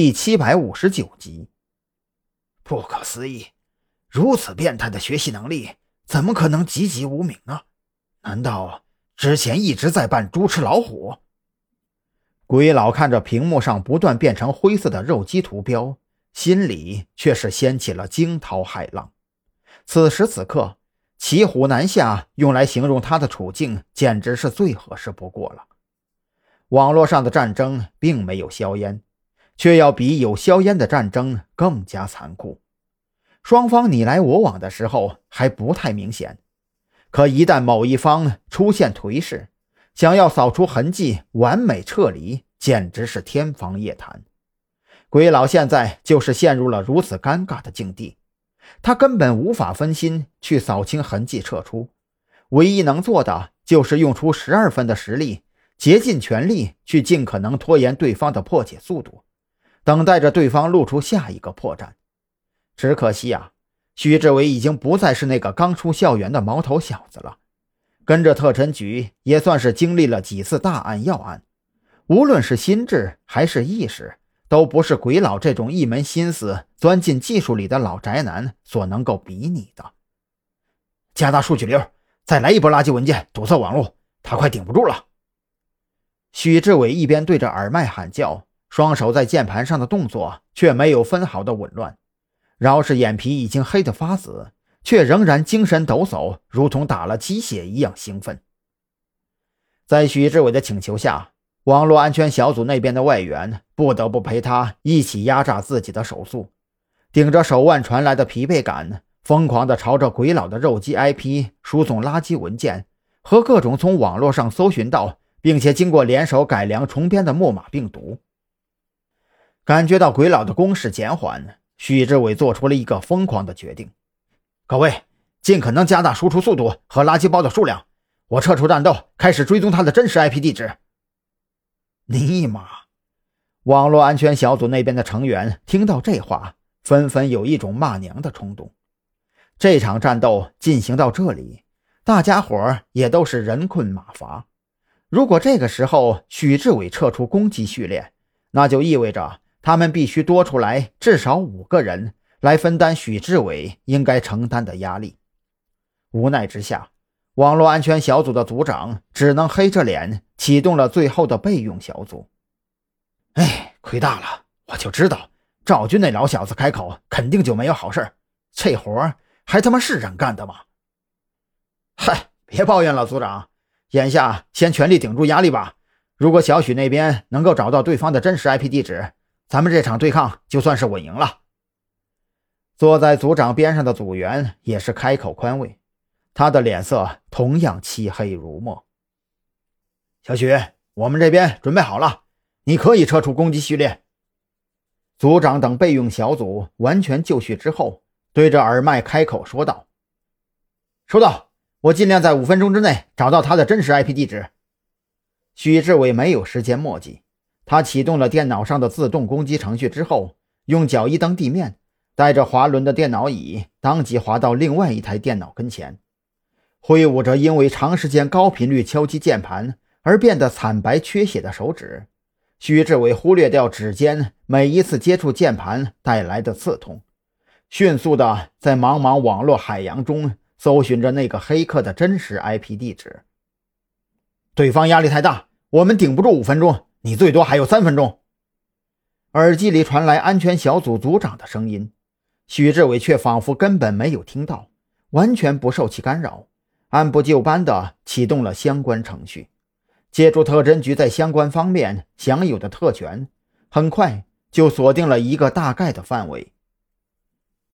第七百五十九集。不可思议，如此变态的学习能力，怎么可能籍籍无名呢？难道之前一直在扮猪吃老虎？鬼佬看着屏幕上不断变成灰色的肉鸡图标，心里却是掀起了惊涛骇浪。此时此刻。骑虎难下，用来形容他的处境，简直是最合适不过了。网络上的战争并没有硝烟，却要比有硝烟的战争更加残酷。双方你来我往的时候还不太明显，可一旦某一方出现颓势，想要扫除痕迹、完美撤离，简直是天方夜谭。鬼佬现在就是陷入了如此尴尬的境地。他根本无法分心去扫清痕迹撤出，唯一能做的就是用出十二分的实力，竭尽全力去尽可能拖延对方的破解速度，等待着对方露出下一个破绽。只可惜啊，徐志伟已经不再是那个刚出校园的毛头小子了，跟着特侦局也算是经历了几次大案要案，无论是心智还是意识。都不是鬼佬这种一门心思钻进技术里的老宅男所能够比拟的。加大数据流，再来一波垃圾文件堵塞网络，他快顶不住了。许志伟一边对着耳麦喊叫，双手在键盘上的动作却没有分毫的紊乱。饶是眼皮已经黑得发紫，却仍然精神抖擞，如同打了鸡血一样兴奋。在许志伟的请求下。网络安全小组那边的外援不得不陪他一起压榨自己的手速，顶着手腕传来的疲惫感，疯狂地朝着鬼佬的肉鸡 IP 输送垃圾文件和各种从网络上搜寻到并且经过联手改良重编的木马病毒。感觉到鬼佬的攻势减缓，许志伟做出了一个疯狂的决定：各位，尽可能加大输出速度和垃圾包的数量，我撤出战斗，开始追踪他的真实 IP 地址。尼玛！网络安全小组那边的成员听到这话，纷纷有一种骂娘的冲动。这场战斗进行到这里，大家伙也都是人困马乏。如果这个时候许志伟撤出攻击序列，那就意味着他们必须多出来至少五个人来分担许志伟应该承担的压力。无奈之下。网络安全小组的组长只能黑着脸启动了最后的备用小组。哎，亏大了！我就知道赵军那老小子开口肯定就没有好事这活还他妈是人干的吗？嗨，别抱怨了，组长，眼下先全力顶住压力吧。如果小许那边能够找到对方的真实 IP 地址，咱们这场对抗就算是稳赢了。坐在组长边上的组员也是开口宽慰。他的脸色同样漆黑如墨。小许，我们这边准备好了，你可以撤出攻击序列。组长等备用小组完全就绪之后，对着耳麦开口说道：“收到，我尽量在五分钟之内找到他的真实 IP 地址。”许志伟没有时间墨迹，他启动了电脑上的自动攻击程序之后，用脚一蹬地面，带着滑轮的电脑椅当即滑到另外一台电脑跟前。挥舞着因为长时间高频率敲击键盘而变得惨白缺血的手指，徐志伟忽略掉指尖每一次接触键盘带来的刺痛，迅速的在茫茫网络海洋中搜寻着那个黑客的真实 IP 地址。对方压力太大，我们顶不住五分钟，你最多还有三分钟。耳机里传来安全小组组长的声音，许志伟却仿佛根本没有听到，完全不受其干扰。按部就班的启动了相关程序，借助特侦局在相关方面享有的特权，很快就锁定了一个大概的范围。